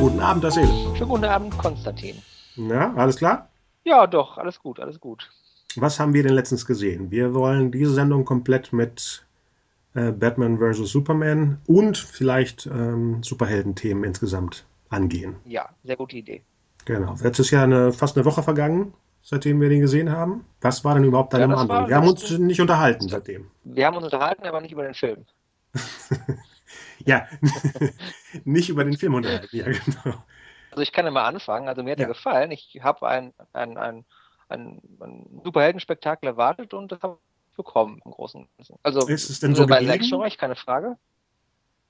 Guten Abend, das Seele. Schönen guten Abend, Konstantin. Na, alles klar? Ja, doch, alles gut, alles gut. Was haben wir denn letztens gesehen? Wir wollen diese Sendung komplett mit äh, Batman vs. Superman und vielleicht ähm, Superhelden-Themen insgesamt angehen. Ja, sehr gute Idee. Genau. Jetzt ist ja eine, fast eine Woche vergangen, seitdem wir den gesehen haben. Was war denn überhaupt deine Ja, Meinung? Wir haben uns nicht unterhalten seitdem. Wir haben uns unterhalten, aber nicht über den Film. Ja, nicht über den Film unterhalten. Ja, genau. Also ich kann ja mal anfangen. Also mir hat Ja. er gefallen. Ich habe ein, ein, ein, ein, ein Superheldenspektakel erwartet und das habe ich bekommen im Großen und Ganzen. Also Ist es denn so bei geblieben? Actionreich, keine Frage.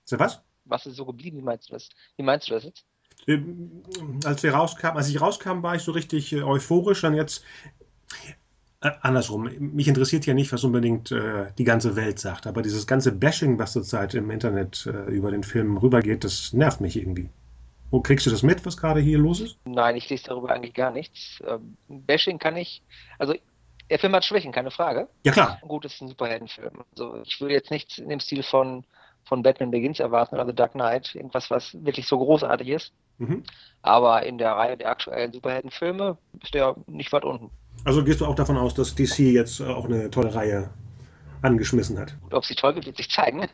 So was? Was ist so geblieben? Wie meinst du das? Wie meinst du das jetzt? Ähm, als wir rauskamen, als ich rauskam, war ich so richtig äh, euphorisch. Dann jetzt äh, andersrum. Mich interessiert ja nicht, was unbedingt äh, die ganze Welt sagt, aber dieses ganze Bashing, was zurzeit im Internet äh, über den Film rübergeht, das nervt mich irgendwie. Wo kriegst du das mit, was gerade hier los ist? Nein, ich lese darüber eigentlich gar nichts. Ähm, Bashing kann ich, also der Film hat Schwächen, keine Frage. Ja klar. Gut, es ist ein Superheldenfilm. Also ich würde jetzt nichts in dem Stil von, von Batman Begins erwarten oder The Dark Knight, irgendwas, was wirklich so großartig ist. Mhm. Aber in der Reihe der aktuellen Superheldenfilme ist der nicht weit unten. Also gehst du auch davon aus, dass DC jetzt äh, auch eine tolle Reihe angeschmissen hat? Gut, ob sie toll wird, wird sich zeigen.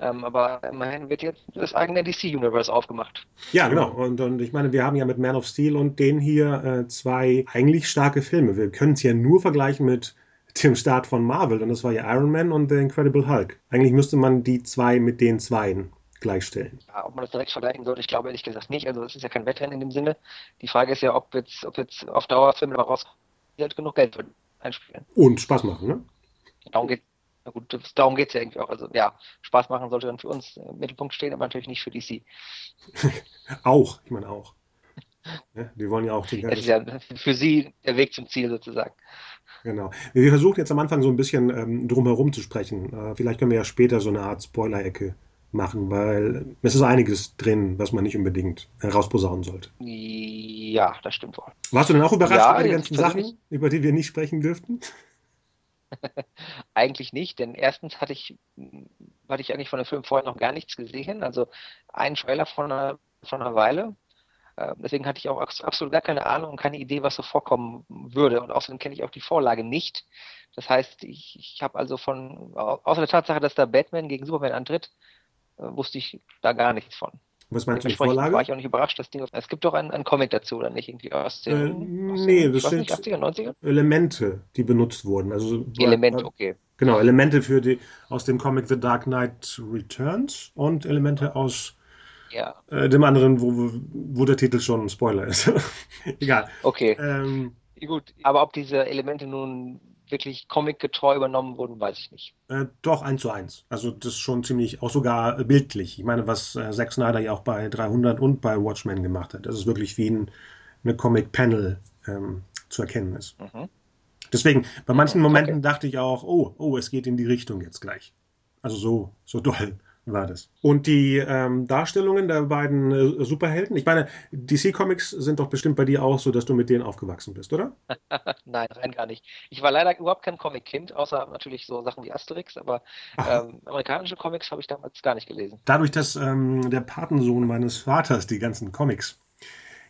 Ähm, aber immerhin wird jetzt das eigene DC-Universe aufgemacht. Ja, genau. Und, und ich meine, wir haben ja mit Man of Steel und den hier äh, zwei eigentlich starke Filme. Wir können es ja nur vergleichen mit dem Start von Marvel. Und das war ja Iron Man und The Incredible Hulk. Eigentlich müsste man die zwei mit den zweien gleichstellen. Ja, ob man das direkt vergleichen sollte, ich glaube ehrlich gesagt nicht. Also es ist ja kein Wettrennen in dem Sinne. Die Frage ist ja, ob jetzt, ob jetzt auf Dauer Filme daraus halt genug Geld einspielen. Und Spaß machen, ne? Darum geht na gut, das, darum geht es ja irgendwie auch. Also ja, Spaß machen sollte dann für uns im Mittelpunkt stehen, aber natürlich nicht für DC. Auch, ich meine auch. Ja, die wollen ja auch Es ist ja für sie der Weg zum Ziel sozusagen. Genau. Wir versuchen jetzt am Anfang so ein bisschen ähm, drumherum zu sprechen. Äh, vielleicht können wir ja später so eine Art Spoiler-Ecke machen, weil es ist einiges drin, was man nicht unbedingt herausposaunen sollte. Ja, das stimmt wohl. Warst du denn auch überrascht Ja, über die ganzen Sachen, über die wir nicht sprechen dürften? Eigentlich nicht, denn erstens hatte ich, hatte ich eigentlich von dem Film vorher noch gar nichts gesehen. Also einen Trailer von einer, von einer Weile. Äh, Deswegen hatte ich auch abs- absolut gar keine Ahnung und keine Idee, was so vorkommen würde. Und außerdem kenne ich auch die Vorlage nicht. Das heißt, ich, ich habe also von, au- außer der Tatsache, dass da Batman gegen Superman antritt, wusste ich da gar nichts von. Was meinst du, die Dementsprechend war Vorlage? ich auch nicht überrascht, dass Ding. Es gibt doch einen, einen Comic dazu, oder nicht? Irgendwie aus Äh, den, aus nee, den das sind- 80er, 90er? Elemente, die benutzt wurden. Also Elemente, okay. Genau, Elemente für die aus dem Comic The Dark Knight Returns und Elemente aus Ja, äh, dem anderen, wo, wo der Titel schon ein Spoiler ist. Egal. okay. Ähm, Gut, aber ob diese Elemente nun wirklich comicgetreu übernommen wurden, weiß ich nicht. äh, doch, eins zu eins. Also das ist schon ziemlich, auch sogar äh, bildlich. Ich meine, was äh, Zack Snyder ja auch bei 300 und bei Watchmen gemacht hat. Das ist wirklich wie ein, eine Comic-Panel ähm, zu erkennen ist. Mhm. Deswegen, bei manchen Momenten Okay. dachte ich auch, oh, oh, es geht in die Richtung jetzt gleich. Also so, so doll war das. Und die ähm, Darstellungen der beiden äh, Superhelden, ich meine, DC-Comics sind doch bestimmt bei dir auch so, dass du mit denen aufgewachsen bist, oder? Nein, rein gar nicht. Ich war leider überhaupt kein Comic-Kind, außer natürlich so Sachen wie Asterix, aber ähm, amerikanische Comics habe ich damals gar nicht gelesen. Dadurch, dass ähm, der Patensohn meines Vaters die ganzen Comics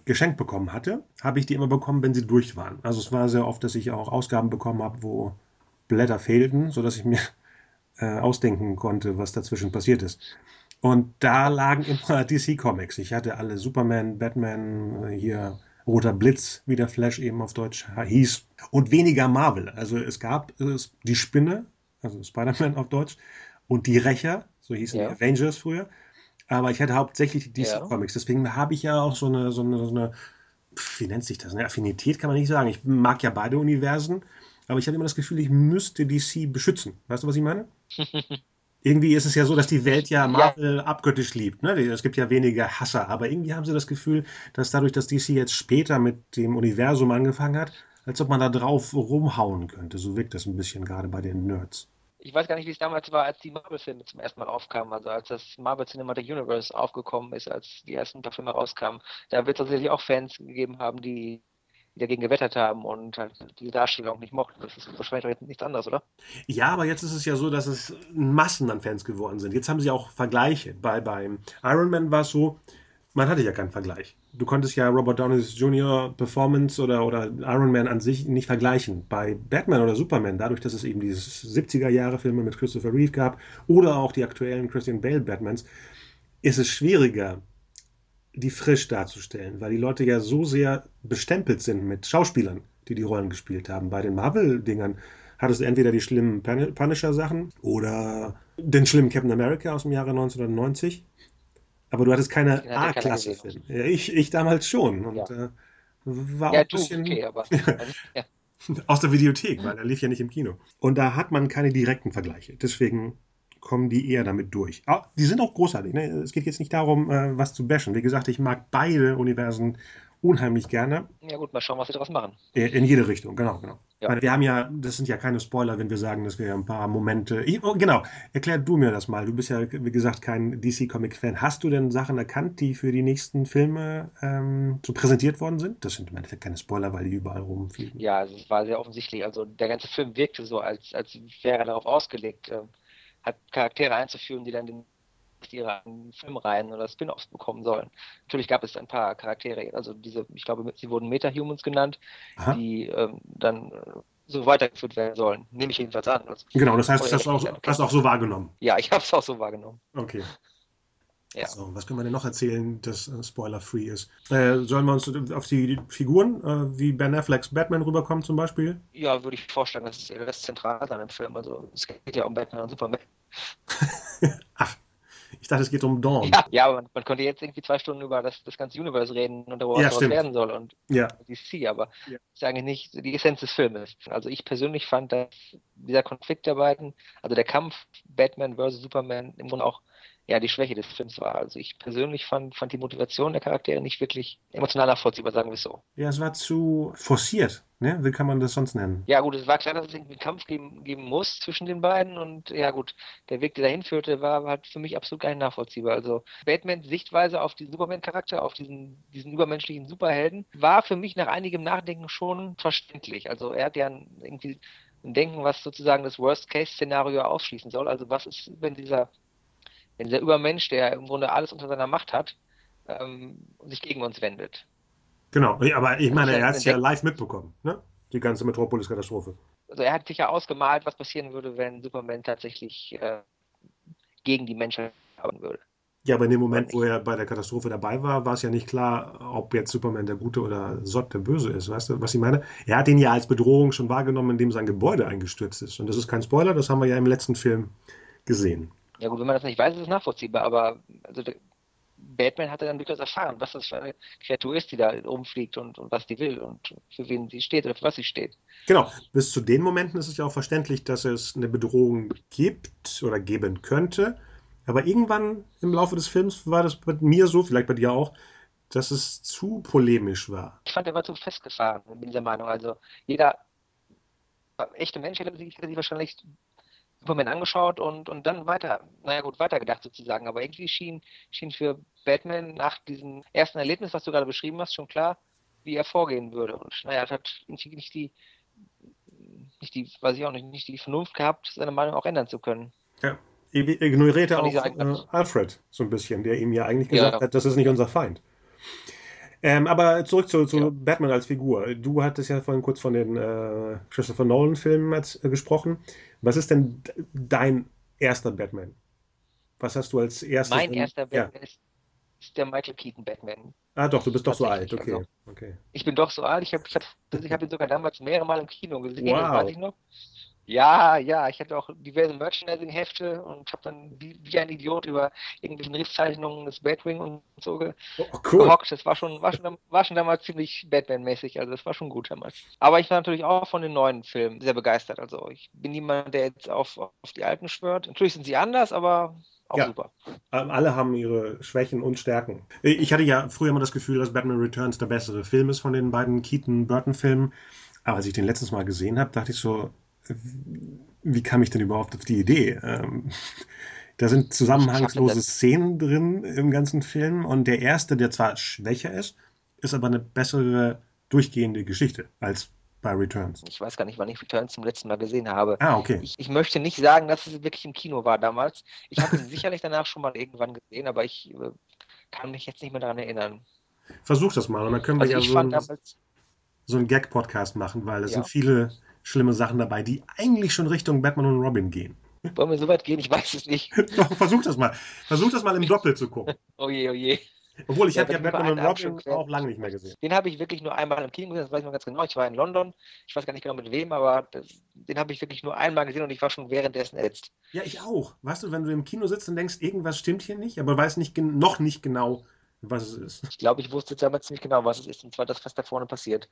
geschenkt bekommen hatte, habe ich die immer bekommen, wenn sie durch waren. Also es war sehr oft, dass ich auch Ausgaben bekommen habe, wo Blätter fehlten, sodass ich mir äh, ausdenken konnte, was dazwischen passiert ist. Und da lagen immer DC-Comics. Ich hatte alle Superman, Batman, äh, hier Roter Blitz, wie der Flash eben auf Deutsch hieß, und weniger Marvel. Also es gab äh, die Spinne, also Spider-Man auf Deutsch, und die Rächer, so hießen Ja. die Avengers früher. Aber ich hatte hauptsächlich die Ja. DC-Comics. Deswegen habe ich ja auch so eine, so eine, so eine wie nennt sich das? Eine Affinität kann man nicht sagen. Ich mag ja beide Universen, aber ich hatte immer das Gefühl, ich müsste DC beschützen. Weißt du, was ich meine? Irgendwie ist es ja so, dass die Welt ja Marvel ja. abgöttisch liebt. Ne? Es gibt ja weniger Hasser, aber irgendwie haben sie das Gefühl, dass dadurch, dass DC jetzt später mit dem Universum angefangen hat, als ob man da drauf rumhauen könnte. So wirkt das ein bisschen gerade bei den Nerds. Ich weiß gar nicht, wie es damals war, als die Marvel-Filme zum ersten Mal aufkamen, also als das Marvel Cinematic Universe aufgekommen ist, als die ersten paar Filme rauskamen. Da wird es tatsächlich auch Fans gegeben haben, die die dagegen gewettert haben und halt die Darstellung nicht mochten. Das ist wahrscheinlich doch nichts anderes, oder? Ja, aber jetzt ist es ja so, dass es Massen an Fans geworden sind. Jetzt haben sie auch Vergleiche. Bei, beim Iron Man war es so, man hatte ja keinen Vergleich. Du konntest ja Robert Downey Jr. Performance oder, oder Iron Man an sich nicht vergleichen. Bei Batman oder Superman, dadurch, dass es eben dieses 70er-Jahre-Filme mit Christopher Reeve gab oder auch die aktuellen Christian Bale Batmans, ist es schwieriger, die frisch darzustellen, weil die Leute ja so sehr bestempelt sind mit Schauspielern, die die Rollen gespielt haben. Bei den Marvel-Dingern hattest du entweder die schlimmen Punisher-Sachen oder den schlimmen Captain America aus dem Jahre 1990. Aber du hattest keine A-Klasse-Filme. Ja, ich, ich damals schon. Und ja. äh, war ja, auch ein bisschen. Okay, aber, ja. aus der Videothek, weil er lief ja nicht im Kino. Und da hat man keine direkten Vergleiche. Deswegen kommen die eher damit durch. Ah, die sind auch großartig. Ne? Es geht jetzt nicht darum, äh, was zu bashen. Wie gesagt, ich mag beide Universen unheimlich gerne. Ja gut, mal schauen, was sie daraus machen. In jede Richtung, genau, genau. Ja. Wir haben ja, das sind ja keine Spoiler, wenn wir sagen, dass wir ein paar Momente. Ich, oh, genau, erklär du mir das mal. Du bist ja, wie gesagt, kein DC-Comic-Fan. Hast du denn Sachen erkannt, die für die nächsten Filme ähm, so präsentiert worden sind? Das sind im Endeffekt keine Spoiler, weil die überall rumfliegen. Ja, es war sehr offensichtlich. Also der ganze Film wirkte so, als, als wäre er darauf ausgelegt. Äh, hat Charaktere einzuführen, die dann den ihre Filmreihen oder Spin-offs bekommen sollen. Natürlich gab es ein paar Charaktere, also diese, ich glaube, sie wurden Meta-Humans genannt, Aha. die ähm, dann äh, so weitergeführt werden sollen. Nehme ich jedenfalls an. Also, genau, das heißt, das hast du auch, hast auch so wahrgenommen. Ja, ich habe es auch so wahrgenommen. Okay. Ja. So, was können wir denn noch erzählen, das äh, spoiler-free ist? Äh, sollen wir uns auf die Figuren, äh, wie Ben Afflecks Batman rüberkommen zum Beispiel? Ja, würde ich vorstellen, das ist das zentral an dem Film. Also es geht ja um Batman und Superman. Ach, ich dachte, es geht um Dawn. Ja, ja aber man, man, könnte jetzt irgendwie zwei Stunden über das, das ganze Universe reden und darüber, ja, was werden soll und ja. DC, aber ja. ich sage nicht die Essenz des Filmes. Also ich persönlich fand, dass dieser Konflikt der beiden, also der Kampf Batman versus Superman im Grunde auch ja die Schwäche des Films war. Also ich persönlich fand, fand die Motivation der Charaktere nicht wirklich emotional nachvollziehbar, sagen wir es so. Ja, es war zu forciert, ne? Wie kann man das sonst nennen? Ja gut, es war klar, dass es irgendwie einen Kampf geben, geben muss zwischen den beiden und ja gut, der Weg, der dahin führte, war halt für mich absolut gar nicht nachvollziehbar. Also Batmans Sichtweise auf diesen Superman-Charakter, auf diesen, diesen übermenschlichen Superhelden, war für mich nach einigem Nachdenken schon verständlich. Also er hat ja irgendwie ein Denken, was sozusagen das Worst-Case-Szenario ausschließen soll. Also was ist, wenn dieser dieser Übermensch, der im Grunde alles unter seiner Macht hat, ähm, sich gegen uns wendet. Genau, aber ich meine, er hat es ja live mitbekommen, ne? die ganze Metropolis-Katastrophe. Also er hat sich ja ausgemalt, was passieren würde, wenn Superman tatsächlich äh, gegen die Menschheit haben würde. Ja, aber in dem Moment, wo er bei der Katastrophe dabei war, war es ja nicht klar, ob jetzt Superman der Gute oder Sott der Böse ist. Weißt du, was ich meine? Er hat ihn ja als Bedrohung schon wahrgenommen, indem sein Gebäude eingestürzt ist. Und das ist kein Spoiler, das haben wir ja im letzten Film gesehen. Ja gut, wenn man das nicht weiß, ist es nachvollziehbar, aber also Batman hatte dann durchaus erfahren, was das für eine Kreatur ist, die da rumfliegt und, und was die will und für wen sie steht oder für was sie steht. Genau, bis zu den Momenten ist es ja auch verständlich, dass es eine Bedrohung gibt oder geben könnte. Aber irgendwann im Laufe des Films war das bei mir so, vielleicht bei dir auch, dass es zu polemisch war. Ich fand, er war zu festgefahren, bin dieser Meinung. Also jeder echte Mensch hätte sich, hätte sich wahrscheinlich Superman angeschaut und, und dann weiter, naja gut, weitergedacht sozusagen. Aber irgendwie schien, schien für Batman nach diesem ersten Erlebnis, was du gerade beschrieben hast, schon klar, wie er vorgehen würde. Und naja, er hat nicht die, nicht die, weiß ich auch nicht, nicht die Vernunft gehabt, seine Meinung auch ändern zu können. Ja. Ignorierte auch äh, Alfred so ein bisschen, der ihm ja eigentlich gesagt ja. hat, das ist nicht unser Feind. Ähm, aber zurück zu, zu ja. Batman als Figur. Du hattest ja vorhin kurz von den äh, Christopher Nolan-Filmen äh, gesprochen. Was ist denn dein erster Batman? Was hast du als erstes? Mein erster Batman ja. ist, ist, der Michael Keaton Batman. Ah, doch, du bist doch so alt. Okay. Also, okay. Ich bin doch so alt. Ich habe ich hab, ich hab ihn sogar damals mehrere Mal im Kino gesehen, wow. weiß ich noch. Ja, ja, ich hatte auch diverse Merchandising-Hefte und habe dann wie, wie, ein Idiot über irgendwelche Riffzeichnungen des Batwing und so ge oh, cool. gehockt. Das war schon, war, schon, war schon damals ziemlich Batman-mäßig, also das war schon gut damals. Aber ich war natürlich auch von den neuen Filmen sehr begeistert. Also ich bin niemand, der jetzt auf, auf die alten schwört. Natürlich sind sie anders, aber auch ja. super. Ähm, alle haben ihre Schwächen und Stärken. Ich hatte ja früher immer das Gefühl, dass Batman Returns der bessere Film ist von den beiden Keaton-Burton-Filmen. Aber als ich den letztes Mal gesehen habe, dachte ich so, wie kam ich denn überhaupt auf die Idee? Ähm, da sind zusammenhangslose Szenen drin im ganzen Film und der erste, der zwar schwächer ist, ist aber eine bessere durchgehende Geschichte als bei Returns. Ich weiß gar nicht, wann ich Returns zum letzten Mal gesehen habe. Ah, okay. Ich, ich möchte nicht sagen, dass es wirklich im Kino war damals. Ich habe ihn sicherlich danach schon mal irgendwann gesehen, aber ich äh, kann mich jetzt nicht mehr daran erinnern. Versuch das mal und dann können wir also ja so, ein, so einen Gag-Podcast machen, weil es ja. sind viele schlimme Sachen dabei, die eigentlich schon Richtung Batman und Robin gehen. Wollen wir so weit gehen? Ich weiß es nicht. Versuch das mal. Versuch das mal im Doppel zu gucken. oh je, oh je. Obwohl, ich ja, habe ja Batman und Robin auch lange nicht mehr gesehen. Den habe ich wirklich nur einmal im Kino gesehen, das weiß ich noch ganz genau. Ich war in London, ich weiß gar nicht genau mit wem, aber das, den habe ich wirklich nur einmal gesehen und ich war schon währenddessen ätzt. Ja, ich auch. Weißt du, wenn du im Kino sitzt und denkst, irgendwas stimmt hier nicht, aber weißt nicht, noch nicht genau, was es ist. Ich glaube, ich wusste damals ziemlich genau, was es ist, und zwar das, was da vorne passiert.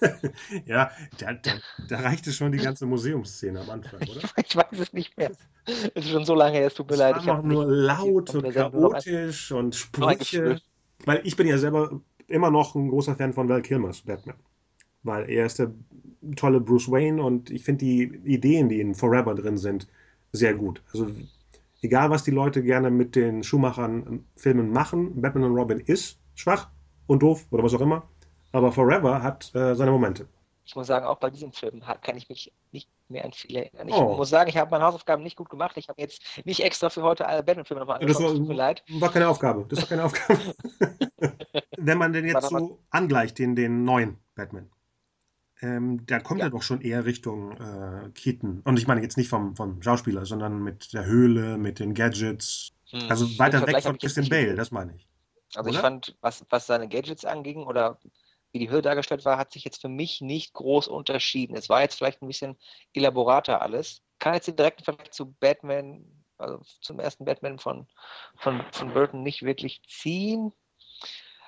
ja, da, da, da reichte schon die ganze Museumsszene am Anfang, oder? ich weiß es nicht mehr. Es ist schon so lange her, es tut mir es leid. Es war nur laut und chaotisch und Sprüche. Weil ich bin ja selber immer noch ein großer Fan von Val Kilmers Batman. Weil er ist der tolle Bruce Wayne und ich finde die Ideen, die in Forever drin sind, sehr gut. Also egal was die Leute gerne mit den Schumachern Filmen machen, Batman und Robin ist schwach und doof oder was auch immer, aber Forever hat äh, seine Momente. Ich muss sagen, auch bei diesem Film kann ich mich nicht mehr an viel erinnern. Ich oh. muss sagen, ich habe meine Hausaufgaben nicht gut gemacht. Ich habe jetzt nicht extra für heute alle Batman-Filme nochmal angeschaut. Das war, Tut mir leid. war keine Aufgabe. Das war keine Aufgabe. Wenn man den jetzt so angleicht, den, den neuen Batman, ähm, da kommt ja. er doch schon eher Richtung äh, Keaton. Und ich meine jetzt nicht vom, vom Schauspieler, sondern mit der Höhle, mit den Gadgets. Hm. Also weiter weg von Christian Bale, das meine ich. Also oder? ich fand, was, was seine Gadgets anging oder wie die Höhle dargestellt war, hat sich jetzt für mich nicht groß unterschieden. Es war jetzt vielleicht ein bisschen elaborater alles. Kann jetzt den direkten Vergleich zu Batman, also zum ersten Batman von, von, von Burton nicht wirklich ziehen.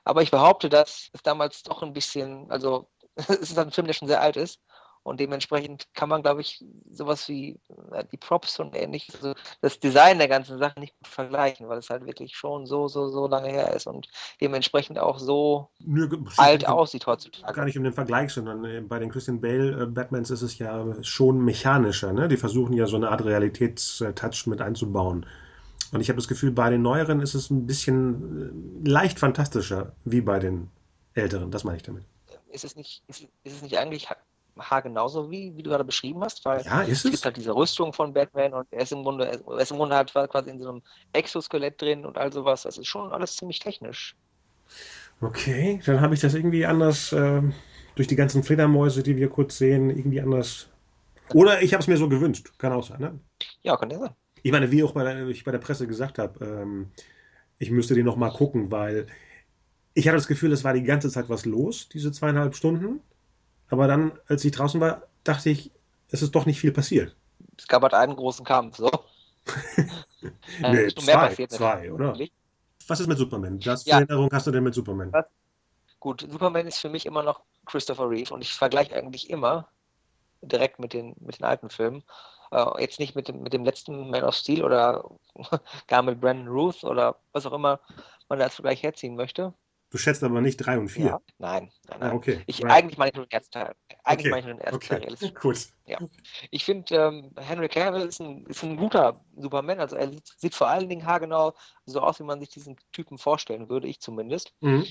Aber ich behaupte, dass es damals doch ein bisschen, also es ist ein Film, der schon sehr alt ist. Und dementsprechend kann man, glaube ich, sowas wie äh, die Props und ähnlich, also das Design der ganzen Sache nicht gut vergleichen, weil es halt wirklich schon so, so, so lange her ist und dementsprechend auch so Nö, alt aussieht heutzutage. Gar nicht um den Vergleich, sondern äh, bei den Christian Bale äh, Batmans ist es ja schon mechanischer. Ne? Die versuchen ja so eine Art Realitätstouch mit einzubauen. Und ich habe das Gefühl, bei den neueren ist es ein bisschen leicht fantastischer, wie bei den älteren. Das meine ich damit ist es nicht, ist, ist es nicht eigentlich haargenauso wie, wie du gerade beschrieben hast, weil ja, es gibt halt diese Rüstung von Batman und er ist im Grunde, er ist im Grunde halt quasi in so einem Exoskelett drin und all sowas. Das ist schon alles ziemlich technisch. Okay, dann habe ich das irgendwie anders äh, durch die ganzen Fledermäuse, die wir kurz sehen, irgendwie anders. Oder ich habe es mir so gewünscht. Kann auch sein, ne? Ja, kann ja sein. Ich meine, wie auch bei der, ich bei der Presse gesagt habe, ähm, ich müsste den nochmal gucken, weil ich hatte das Gefühl, es war die ganze Zeit was los, diese zweieinhalb Stunden. Aber dann, als ich draußen war, dachte ich, es ist doch nicht viel passiert. Es gab halt einen großen Kampf, so. Äh, nee, zwei, passiert, zwei oder? Was ist mit Superman? Das ja. Erinnerung hast du denn mit Superman? Was? Gut, Superman ist für mich immer noch Christopher Reeve und ich vergleiche eigentlich immer direkt mit den, mit den alten Filmen. Äh, jetzt nicht mit dem, mit dem letzten Man of Steel oder gar mit Brandon Ruth oder was auch immer man da als Vergleich herziehen möchte. Du schätzt aber nicht 3 und 4. Ja, nein, nein, nein. Ah, okay. Ich, right. Eigentlich meine ich nur den ersten Teil. Eigentlich okay. meine ich nur den ersten okay. Teil. Realistisch. Gut. Ja. Ich finde, ähm, Henry Cavill ist ein, ist ein guter Superman. Also er sieht, sieht, vor allen Dingen haargenau so aus, wie man sich diesen Typen vorstellen würde, ich zumindest. Mhm.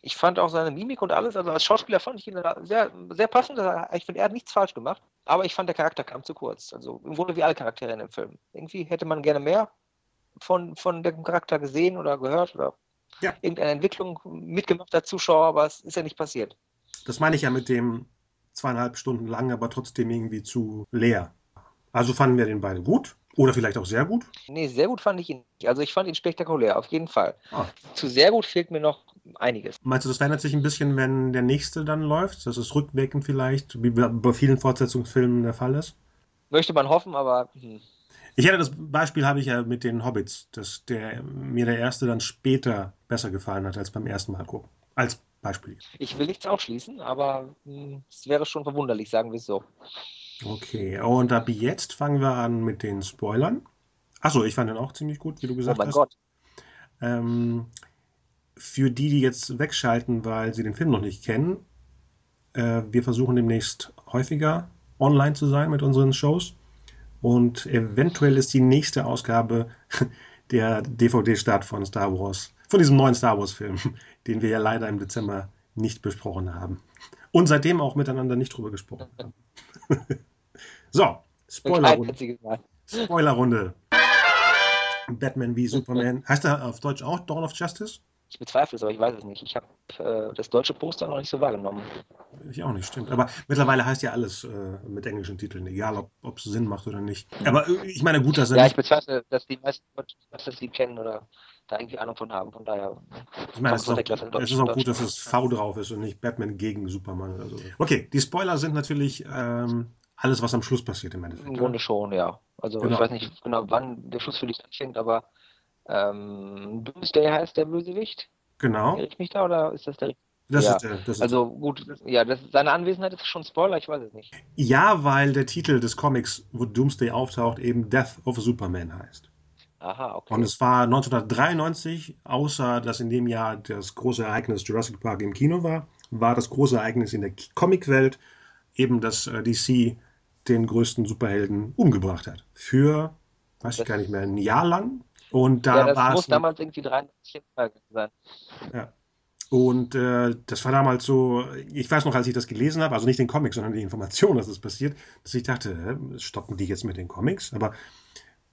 Ich fand auch seine Mimik und alles, also als Schauspieler fand ich ihn sehr, sehr passend. Ich finde, er hat nichts falsch gemacht. Aber ich fand, der Charakter kam zu kurz. Also im Grunde wie alle Charaktere in dem Film. Irgendwie hätte man gerne mehr von, von dem Charakter gesehen oder gehört oder ja. irgendeine Entwicklung mitgemacht als Zuschauer, aber es ist ja nicht passiert. Das meine ich ja mit dem zweieinhalb Stunden lang, aber trotzdem irgendwie zu leer. Also fanden wir den beide gut oder vielleicht auch sehr gut? Nee, sehr gut fand ich ihn nicht. Also ich fand ihn spektakulär, auf jeden Fall. Ah. Zu sehr gut fehlt mir noch einiges. Meinst du, das verändert sich ein bisschen, wenn der nächste dann läuft? Dass es rückwirkend vielleicht, wie bei vielen Fortsetzungsfilmen der Fall ist? Möchte man hoffen, aber. Hm. Ich hatte das Beispiel habe ich ja mit den Hobbits, dass der mir der erste dann später besser gefallen hat als beim ersten Mal gucken. Als Beispiel. Ich will nichts ausschließen, aber hm, es wäre schon verwunderlich, sagen wir es so. Okay, und ab jetzt fangen wir an mit den Spoilern. Achso, ich fand den auch ziemlich gut, wie du gesagt hast. Oh mein hast. Gott. Ähm, für die, die jetzt wegschalten, weil sie den Film noch nicht kennen, äh, wir versuchen demnächst häufiger online zu sein mit unseren Shows. Und eventuell ist die nächste Ausgabe der DVD-Start von Star Wars, von diesem neuen Star Wars-Film, den wir ja leider im Dezember nicht besprochen haben. Und seitdem auch miteinander nicht drüber gesprochen haben. so, Spoilerrunde. Spoilerrunde. Batman wie Superman. Heißt er auf Deutsch auch Dawn of Justice? Ich bezweifle es, aber ich weiß es nicht. Ich habe äh, das deutsche Poster noch nicht so wahrgenommen. Ich auch nicht, stimmt. Aber mittlerweile heißt ja alles äh, mit englischen Titeln, egal ob es Sinn macht oder nicht. Aber äh, ich meine, gut, dass er. Ja, ich bezweifle, dass die meisten Leute das Lied kennen oder da irgendwie Ahnung von haben. Von daher. Ich meine, es ist, auch, es ist auch gut, dass es V drauf ist und nicht Batman gegen Superman oder so. Okay, die Spoiler sind natürlich ähm, alles, was am Schluss passiert im Endeffekt. Im Grunde schon, ja. Also genau. ich weiß nicht genau, wann der Schluss für dich anfängt, aber ähm, Doomsday heißt der Bösewicht. Genau. Irre ich mich da oder ist das der das ja. ist der. Das also gut, ja, das, seine Anwesenheit ist schon Spoiler, ich weiß es nicht. Ja, weil der Titel des Comics, wo Doomsday auftaucht, eben Death of Superman heißt. Aha, okay. Und es war 1993, außer dass in dem Jahr das große Ereignis Jurassic Park im Kino war, war das große Ereignis in der Comicwelt eben, dass äh, DC den größten Superhelden umgebracht hat. Für, weiß ich gar nicht mehr, ein Jahr lang. Und da ja, das war muss damals irgendwie 93 sein. Ja. Und äh, das war damals so, ich weiß noch, als ich das gelesen habe, also nicht den Comic, sondern die Information, dass es das passiert, dass ich dachte, stoppen die jetzt mit den Comics? Aber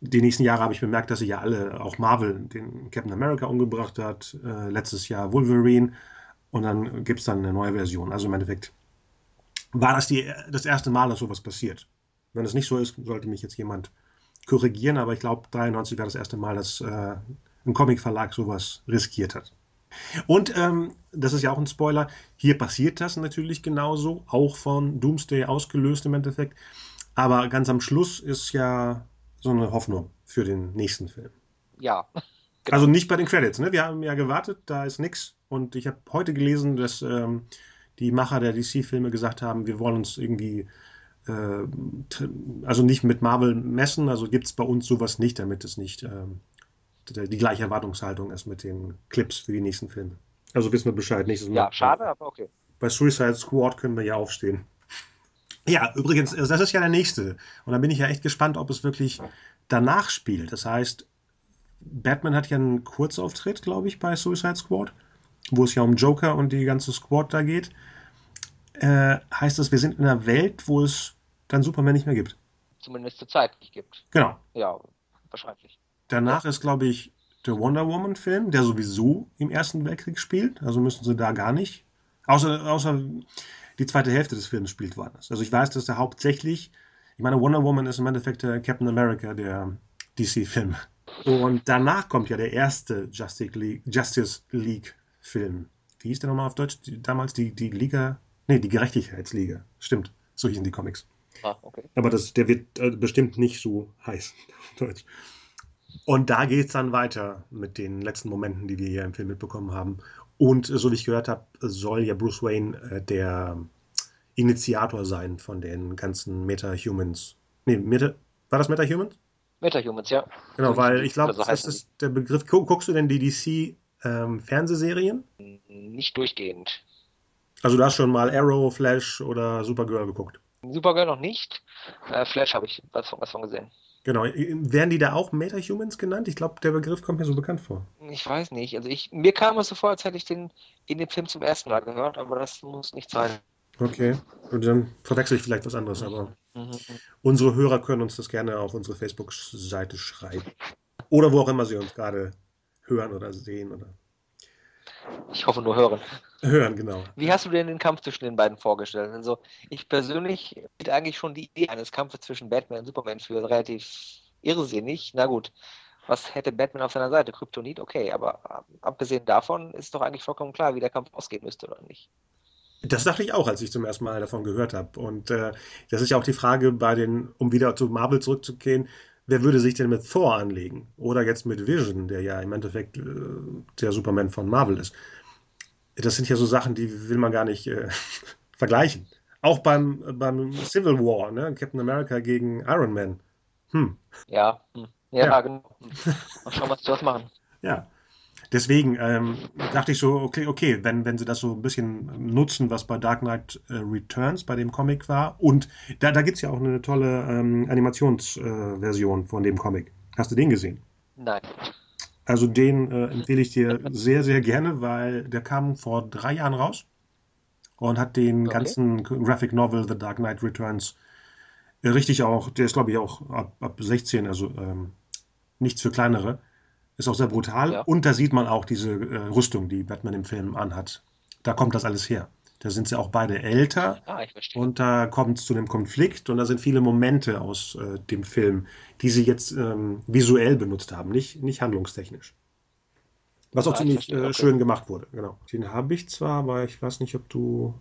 die nächsten Jahre habe ich bemerkt, dass sie ja alle, auch Marvel, den Captain America umgebracht hat, äh, letztes Jahr Wolverine und dann gibt es dann eine neue Version. Also im Endeffekt war das die, das erste Mal, dass sowas passiert. Wenn es nicht so ist, sollte mich jetzt jemand korrigieren, aber ich glaube, 93 war das erste Mal, dass äh, ein Comicverlag sowas riskiert hat. Und ähm, das ist ja auch ein Spoiler, hier passiert das natürlich genauso, auch von Doomsday ausgelöst im Endeffekt. Aber ganz am Schluss ist ja so eine Hoffnung für den nächsten Film. Ja. Genau. Also nicht bei den Credits, ne? Wir haben ja gewartet, da ist nichts. Und ich habe heute gelesen, dass ähm, die Macher der DC-Filme gesagt haben, wir wollen uns irgendwie also nicht mit Marvel messen, also gibt es bei uns sowas nicht, damit es nicht äh, die gleiche Erwartungshaltung ist mit den Clips für die nächsten Filme. Also wissen wir Bescheid. Nächstes Mal. Ja, schade, aber okay. Bei Suicide Squad können wir ja aufstehen. Ja, übrigens, das ist ja der nächste. Und da bin ich ja echt gespannt, ob es wirklich danach spielt. Das heißt, Batman hat ja einen Kurzauftritt, glaube ich, bei Suicide Squad, wo es ja um Joker und die ganze Squad da geht äh, heißt das, wir sind in einer Welt, wo es dann Superman nicht mehr gibt. Zumindest zur Zeit nicht gibt. Genau. Ja, wahrscheinlich. Danach ja. ist, glaube ich, der Wonder Woman-Film, der sowieso im Ersten Weltkrieg spielt. Also müssen sie da gar nicht. Außer, außer die zweite Hälfte des Films spielt woanders. Also ich weiß, dass der hauptsächlich, ich meine, Wonder Woman ist im Endeffekt der Captain America der DC-Film. Und danach kommt ja der erste Justice League, Justice League Film. Wie hieß der nochmal auf Deutsch? Die, damals die, die Liga Nee, die Gerechtigkeitsliga. Stimmt. So hießen die Comics. Ah, okay. Aber das, der wird äh, bestimmt nicht so heiß Deutsch. Und da geht es dann weiter mit den letzten Momenten, die wir hier im Film mitbekommen haben. Und so wie ich gehört habe, soll ja Bruce Wayne äh, der Initiator sein von den ganzen Meta-Humans. Nee, Meta, war das Meta-Humans? Meta-Humans, ja. Genau, weil ich glaube, das ist der Begriff. Guckst du denn die DC-Fernsehserien? Ähm, Nicht durchgehend. Also du hast schon mal Arrow, Flash oder Supergirl geguckt? Supergirl noch nicht. Äh, Flash habe ich was von, was von gesehen. Genau. Werden die da auch Meta-Humans genannt? Ich glaube, der Begriff kommt mir so bekannt vor. Ich weiß nicht. Also ich, mir kam es so vor, als hätte ich den in dem Film zum ersten Mal gehört, aber das muss nicht sein. Okay. Und dann verwechsel ich vielleicht was anderes, aber mhm. unsere Hörer können uns das gerne auf unsere Facebook-Seite schreiben. Oder wo auch immer sie uns gerade hören oder sehen oder ich hoffe nur hören. Hören, genau. Wie hast du dir den Kampf zwischen den beiden vorgestellt? Also, ich persönlich finde eigentlich schon die Idee eines Kampfes zwischen Batman und Superman für relativ irrsinnig. Na gut, was hätte Batman auf seiner Seite? Kryptonit, okay, aber abgesehen davon ist doch eigentlich vollkommen klar, wie der Kampf ausgehen müsste, oder nicht? Das dachte ich auch, als ich zum ersten Mal davon gehört habe. Und äh, das ist ja auch die Frage bei den, um wieder zu Marvel zurückzugehen, wer würde sich denn mit Thor anlegen? Oder jetzt mit Vision, der ja im Endeffekt äh, der Superman von Marvel ist. Das sind ja so Sachen, die will man gar nicht äh, vergleichen. Auch beim, beim Civil War, ne? Captain America gegen Iron Man. Hm. Ja, hm. ja, ja, genau. Mal schauen, was sie das machen. Ja. Deswegen ähm, dachte ich so, okay, okay, wenn, wenn sie das so ein bisschen nutzen, was bei Dark Knight äh, Returns bei dem Comic war. Und da, da gibt es ja auch eine tolle ähm, Animationsversion äh, von dem Comic. Hast du den gesehen? Nein. Also den äh, empfehle ich dir sehr, sehr gerne, weil der kam vor drei Jahren raus und hat den okay. ganzen Graphic Novel The Dark Knight Returns äh, richtig auch, der ist glaube ich auch ab, ab 16, also ähm, nichts für kleinere. Ist auch sehr brutal. Ja. Und da sieht man auch diese äh, Rüstung, die Batman im Film anhat. Da kommt das alles her. Da sind sie auch beide älter. Ah, ich verstehe. Und da kommt es zu einem Konflikt und da sind viele Momente aus äh, dem Film, die sie jetzt ähm, visuell benutzt haben, nicht, nicht handlungstechnisch. Was auch ah, ziemlich äh, okay. schön gemacht wurde, genau. Den habe ich zwar, aber ich weiß nicht, ob du.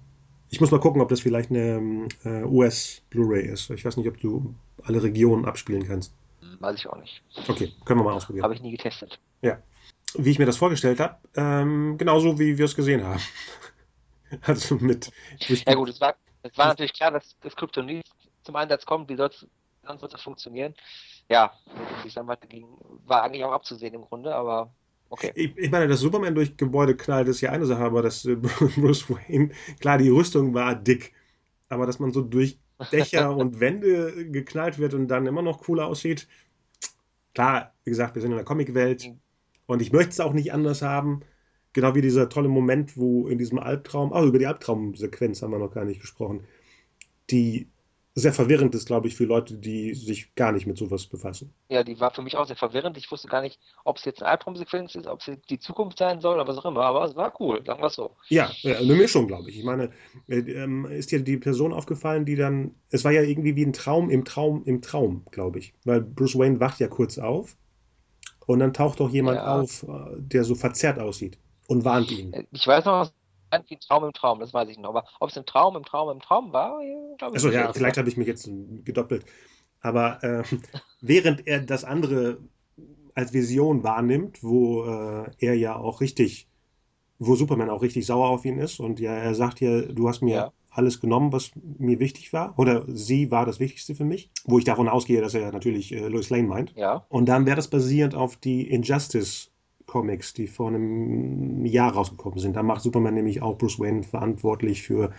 Ich muss mal gucken, ob das vielleicht eine äh, US-Blu-ray ist. Ich weiß nicht, ob du alle Regionen abspielen kannst. Weiß ich auch nicht. Okay, können wir mal ausprobieren. Habe ich nie getestet. Ja. Wie ich mir das vorgestellt habe, ähm, genauso wie wir es gesehen haben. also mit. Ja gut, es war, es war natürlich klar, dass das Kryptonit zum Einsatz kommt. Wie soll es sonst wird das funktionieren? Ja, es dann weiterging, war eigentlich auch abzusehen im Grunde, aber okay. Ich, ich, meine, dass Superman durch Gebäude knallt, ist ja eine Sache, aber dass äh, Bruce Wayne, klar, die Rüstung war dick, aber dass man so durch Dächer und Wände geknallt wird und dann immer noch cooler aussieht, klar, wie gesagt, wir sind in der Comicwelt mhm. und ich möchte es auch nicht anders haben. Genau wie dieser tolle Moment, wo in diesem Albtraum, ah, über die Albtraumsequenz haben wir noch gar nicht gesprochen, die sehr verwirrend ist, glaube ich, für Leute, die sich gar nicht mit sowas befassen. Ja, die war für mich auch sehr verwirrend. Ich wusste gar nicht, ob es jetzt eine Albtraumsequenz ist, ob es die Zukunft sein soll oder was auch immer. Aber es war cool, sagen wir es so. Ja, eine Mischung, glaube ich. Ich meine, äh, ähm, ist dir die Person aufgefallen, die dann, es war ja irgendwie wie ein Traum im Traum im Traum, glaube ich. Weil Bruce Wayne wacht ja kurz auf und dann taucht doch jemand ja. auf, äh, der so verzerrt aussieht und warnt ihn. Äh, ich weiß noch, wie ein Traum im Traum, das weiß ich noch. Aber ob es ein Traum im Traum im Traum war, glaube ich. Also ja, vielleicht habe ich mich jetzt gedoppelt. Aber äh, während er das andere als Vision wahrnimmt, wo äh, er ja auch richtig, wo Superman auch richtig sauer auf ihn ist und ja, er sagt ja, du hast mir ja. alles genommen, was mir wichtig war, oder sie war das Wichtigste für mich, wo ich davon ausgehe, dass er natürlich äh, Lois Lane meint. Ja. Und dann wäre das basierend auf die Injustice Comics, die vor einem Jahr rausgekommen sind. Da macht Superman nämlich auch Bruce Wayne verantwortlich für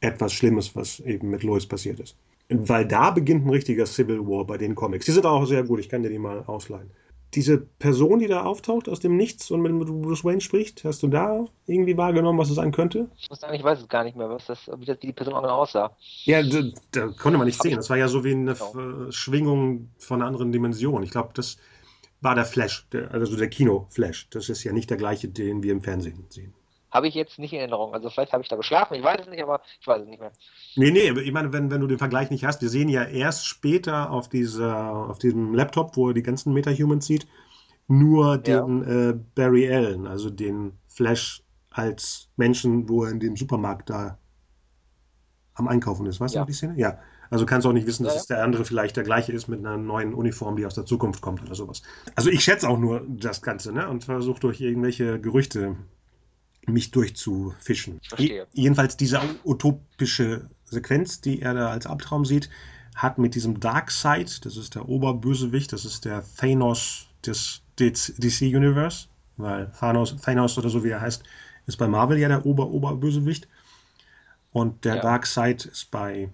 etwas Schlimmes, was eben mit Lois passiert ist. Weil da beginnt ein richtiger Civil War bei den Comics. Die sind auch sehr gut, ich kann dir die mal ausleihen. Diese Person, die da auftaucht aus dem Nichts und mit Bruce Wayne spricht, hast du da irgendwie wahrgenommen, was es sein könnte? Ich muss sagen, ich weiß es gar nicht mehr, was das, wie, das, wie die Person auch genau aussah. Ja, da, da konnte man nicht sehen. Das war ja so wie eine genau. Schwingung von einer anderen Dimension. Ich glaube, das war der Flash, der, also der Kino-Flash. Das ist ja nicht der gleiche, den wir im Fernsehen sehen. Habe ich jetzt nicht in Erinnerung. Also vielleicht habe ich da geschlafen, ich weiß es nicht, aber ich weiß es nicht mehr. Nee, nee, ich meine, wenn, wenn du den Vergleich nicht hast, wir sehen ja erst später auf, dieser, auf diesem Laptop, wo er die ganzen Meta-Humans sieht, nur den ja. äh, Barry Allen, also den Flash als Menschen, wo er in dem Supermarkt da am Einkaufen ist. Weißt ja. du die Szene? Ja. Also kannst du auch nicht wissen, dass ja, es der andere vielleicht der gleiche ist mit einer neuen Uniform, die aus der Zukunft kommt oder sowas. Also ich schätze auch nur das Ganze, ne? Und versuche durch irgendwelche Gerüchte mich durchzufischen. Verstehe. Jedenfalls diese utopische Sequenz, die er da als Albtraum sieht, hat mit diesem Darkseid, das ist der Oberbösewicht, das ist der Thanos des DC Universe, weil Thanos, Thanos oder so wie er heißt, ist bei Marvel ja der Ober-Oberbösewicht. Und der ja. Darkseid ist bei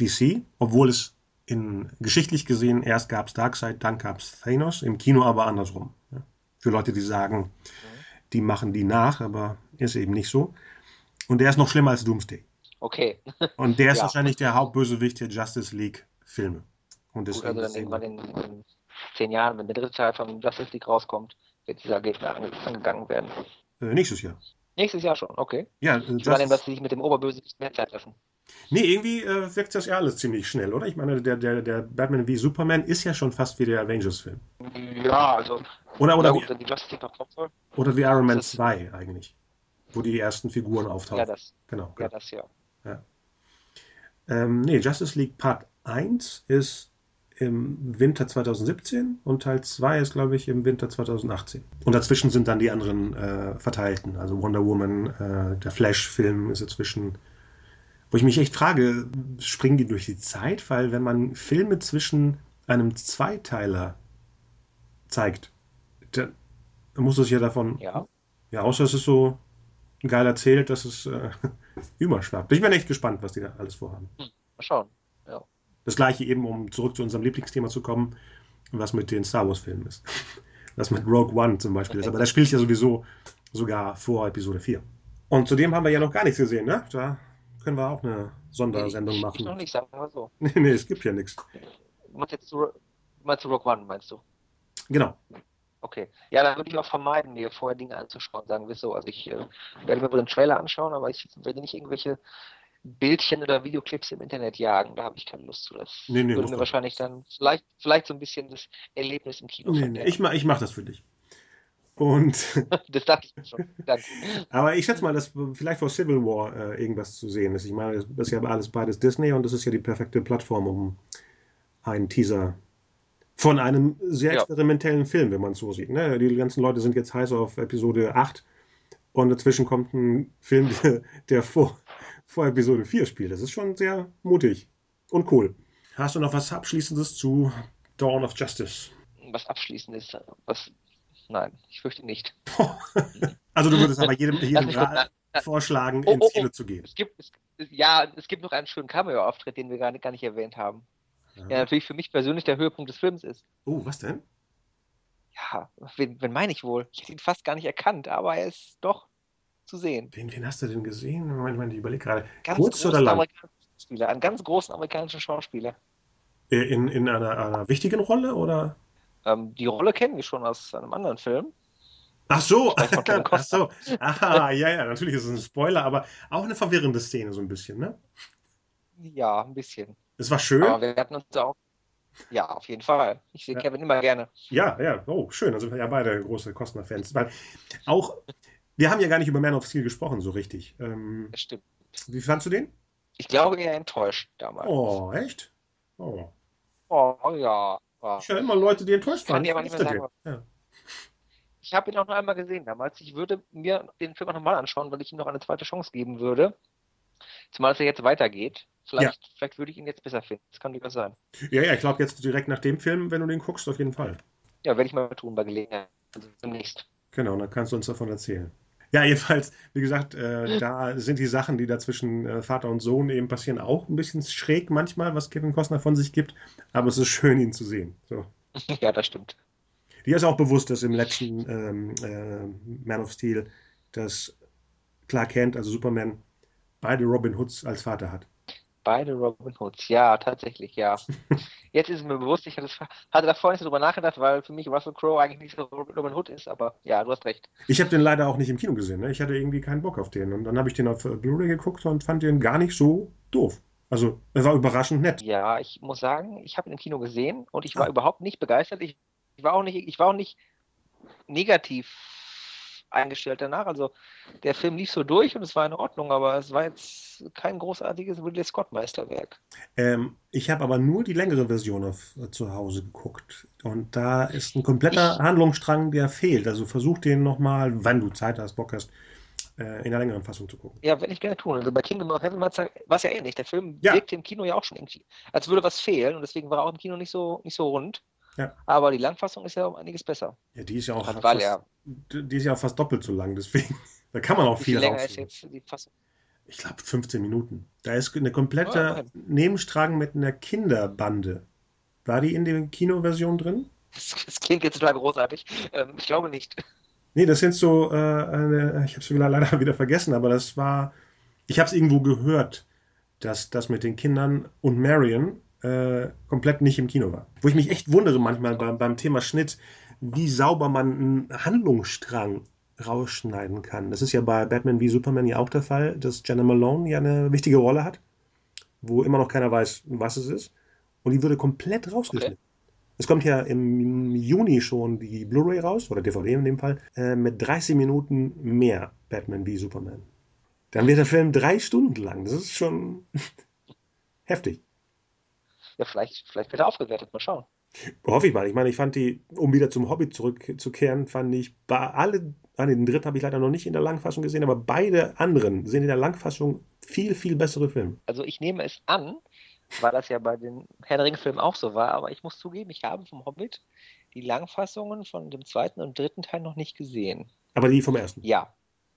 DC, obwohl es in, geschichtlich gesehen erst gab es Darkseid, dann gab es Thanos, im Kino aber andersrum. Ja. Für Leute, die sagen, die machen die nach, aber ist eben nicht so. Und der ist noch schlimmer als Doomsday. Okay. Und der ist ja. wahrscheinlich der Hauptbösewicht der Justice League-Filme. Und Gut, also dann irgendwann in, in, zehn Jahren, wenn der dritte Teil von Justice League rauskommt, wird dieser Gegner angegangen werden. Äh, nächstes Jahr. Nächstes Jahr schon, okay. Ja, äh, ich meine, dass sie sich mit dem Oberbösewicht mehr Zeit lassen. Nee, irgendwie äh, wirkt das ja alles ziemlich schnell, oder? Ich meine, der, der, der Batman wie Superman ist ja schon fast wie der Avengers-Film. Ja, also. Oder, oder, gut, wie, oder wie Iron Man 2 eigentlich. wo die ersten Figuren auftauchen. Ja, das. Genau. Ja, genau. das ja. Ähm, nee, Justice League Part 1 ist im Winter 2017 und Teil 2 ist, glaube ich, im Winter 2018. Und dazwischen sind dann die anderen äh, verteilten. Also Wonder Woman, äh, der Flash-Film ist dazwischen. Wo ich mich echt frage, springen die durch die Zeit? Weil wenn man Filme zwischen einem Zweiteiler zeigt, dann muss es ja davon. Ja. Ja, außer es ist so geil erzählt, dass es äh, überschwappt. Ich bin echt gespannt, was die da alles vorhaben. Mal schauen. Das gleiche eben, um zurück zu unserem Lieblingsthema zu kommen, was mit den Star Wars-Filmen ist. Was mit Rogue One zum Beispiel ist. Aber das spielt ja sowieso sogar vor Episode 4. Und zudem haben wir ja noch gar nichts gesehen, ne? Da können wir auch eine Sondersendung Ich machen. noch nicht, sagen wir mal so. Nee, nee, es gibt ja nichts. Du meinst jetzt zu, meinst du Rock One, meinst du? Genau. Okay. Ja, dann würde ich auch vermeiden, mir vorher Dinge anzuschauen, sagen wir so. Also ich äh, werde mir wohl den Trailer anschauen, aber ich werde nicht irgendwelche Bildchen oder Videoclips im Internet jagen. Da habe ich keine Lust zu. Das Nee, nee, würde mir wahrscheinlich dann vielleicht, vielleicht so ein bisschen das Erlebnis im Kino Nee, nee, ich, ma- ich mache das für dich. Und, Das dachte ich schon. Danke. aber ich schätze mal, dass vielleicht vor Civil War äh, irgendwas zu sehen ist. Ich meine, das ist ja alles beides Disney und das ist ja die perfekte Plattform, um einen Teaser von einem sehr Ja. experimentellen Film, wenn man es so sieht. Ne? Die ganzen Leute sind jetzt heiß auf Episode 8 und dazwischen kommt ein Film, der, der vor, vor Episode 4 spielt. Das ist schon sehr mutig und cool. Hast du noch was Abschließendes zu Dawn of Justice? Was abschließend ist, was. Nein, ich fürchte nicht. Also du würdest aber jedem, jedem Also ich würd- Ra- vorschlagen, Oh, ins oh, oh. Kino zu gehen. Es gibt, es, ja, es gibt noch einen schönen Cameo-Auftritt, den wir gar nicht, gar nicht erwähnt haben. Ja, natürlich für mich persönlich der Höhepunkt des Films ist. Oh, was denn? Ja, wen, wen meine ich wohl? Ich hätte ihn fast gar nicht erkannt, aber er ist doch zu sehen. Wen, wen hast du denn gesehen? Moment, ich überlege gerade. Ganz Kurz oder lang? Schauspieler, einen ganz großen amerikanischen Schauspieler. Äh, In, in einer, einer wichtigen Rolle oder? Ähm, die Rolle kennen wir schon aus einem anderen Film. Ach so, ach so. Aha, ja, ja, natürlich ist es ein Spoiler, aber auch eine verwirrende Szene so ein bisschen, ne? Ja, ein bisschen. Es war schön. Aber wir hatten uns auch. Ja, auf jeden Fall. Ich sehe Ja. Kevin immer gerne. Ja, ja, oh, schön. Also ja, beide große Costner-Fans. Weil auch, wir haben ja gar nicht über Man of Steel gesprochen, so richtig. Ähm, Das stimmt. wie fandst du den? Ich glaube, er enttäuscht damals. Oh, echt? Oh. Oh, ja. Ja. Ich höre immer Leute, die enttäuscht Kann waren. ich aber nicht mehr sagen. Ja. Ich habe ihn auch nur einmal gesehen damals. Ich würde mir den Film auch nochmal anschauen, weil ich ihm noch eine zweite Chance geben würde. Zumal es ja jetzt weitergeht. Vielleicht, vielleicht würde ich ihn jetzt besser finden. Das kann durchaus sein. Ja, ja, ich glaube jetzt direkt nach dem Film, wenn du den guckst, auf jeden Fall. Ja, werde ich mal tun bei Gelegenheit. Also demnächst. Genau, dann kannst du uns davon erzählen. Ja, jedenfalls, wie gesagt, äh, da sind die Sachen, die da zwischen äh, Vater und Sohn eben passieren, auch ein bisschen schräg manchmal, was Kevin Costner von sich gibt. Aber es ist schön, ihn zu sehen. So. ja, das stimmt. Dir ist auch bewusst, dass im letzten ähm, äh, Man of Steel, dass Clark Kent, also Superman, beide Robin Hoods als Vater hat. Beide Robin Hoods. Ja, tatsächlich, ja. Jetzt ist es mir bewusst, ich hatte, hatte davor nicht so drüber nachgedacht, weil für mich Russell Crowe eigentlich nicht so Robin Hood ist, aber ja, du hast recht. Ich habe den leider auch nicht im Kino gesehen. Ne? Ich hatte irgendwie keinen Bock auf den. Und dann habe ich den auf Blu-ray geguckt und fand den gar nicht so doof. Also, er war überraschend nett. Ja, ich muss sagen, ich habe ihn im Kino gesehen und ich war Ah. überhaupt nicht begeistert. Ich, ich war auch nicht, ich war auch nicht negativ eingestellt danach. Also der Film lief so durch und es war in Ordnung, aber es war jetzt kein großartiges Ridley Scott Meisterwerk. Ähm, ich habe aber nur die längere Version auf, äh, zu Hause geguckt. Und da ist ein kompletter Ich- Handlungsstrang, der fehlt. Also versuch den nochmal, wenn du Zeit hast, Bock hast, äh, in der längeren Fassung zu gucken. Ja, werde ich gerne tun. Also bei Kingdom of Heaven war es ja ähnlich. Der Film Ja. wirkte im Kino ja auch schon irgendwie, als würde was fehlen und deswegen war er auch im Kino nicht so, nicht so rund. Ja. Aber die Langfassung ist ja um einiges besser. Ja, die ist ja auch weil er, die ist ja auch fast doppelt so lang, deswegen. Da kann man auch wie viel viel länger ist jetzt die Fassung? Ich glaube 15 Minuten. Da ist eine Oh, komplette immerhin. Nebenstrang mit einer Kinderbande. War die in der Kinoversion drin? Das, das klingt jetzt total großartig. Ähm, ich glaube nicht. Nee, das sind so, äh, eine, ich habe es leider wieder vergessen, aber das war, ich habe es irgendwo gehört, dass das mit den Kindern und Marion äh, komplett nicht im Kino war. Wo ich mich echt wundere manchmal beim, beim Thema Schnitt, wie sauber man einen Handlungsstrang rausschneiden kann. Das ist ja bei Batman wie Superman ja auch der Fall, dass Jenna Malone ja eine wichtige Rolle hat, wo immer noch keiner weiß, was es ist. Und die würde komplett rausgeschnitten. Es kommt ja im Juni schon die Blu-ray raus, oder DVD in dem Fall, äh, mit 30 Minuten mehr Batman wie Superman. Dann wird der Film drei Stunden lang. Das ist schon heftig. Ja, vielleicht, vielleicht wird er aufgewertet. Mal schauen. Hoffe ich mal. Ich meine, ich fand die, um wieder zum Hobby zurückzukehren, fand ich bei alle, ah, den dritten habe ich leider noch nicht in der Langfassung gesehen, aber beide anderen sind in der Langfassung viel, viel bessere Filme. Also ich nehme es an, weil das ja bei den Herr der Ringe-Filmen auch so war, aber ich muss zugeben, ich habe vom Hobbit die Langfassungen von dem zweiten und dritten Teil noch nicht gesehen. Aber die vom ersten? Ja.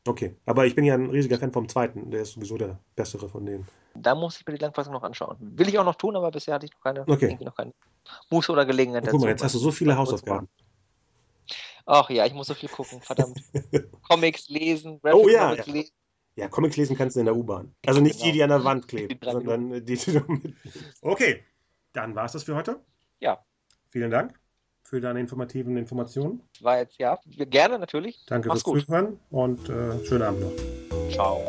Okay, aber ich bin ja ein riesiger Fan vom zweiten, der ist sowieso der bessere von denen. Da muss ich mir die Langfassung noch anschauen. Will ich auch noch tun, aber bisher hatte ich noch keine, okay. noch keine Muße oder Gelegenheit dazu. Guck mal, jetzt hast du so viele Hausaufgaben. Ach ja, ich muss so viel gucken, verdammt. Comics lesen, Graphic oh, ja, Comics ja. lesen. Ja, Comics lesen kannst du in der U-Bahn. Also nicht genau. die, die an der Wand kleben, sondern die, die du mit. Okay, dann war es das für heute. Ja. Vielen Dank für deine informativen Informationen. War jetzt, ja, gerne natürlich. Danke Mach's fürs gut. Zuhören und äh, schönen Abend noch. Ciao.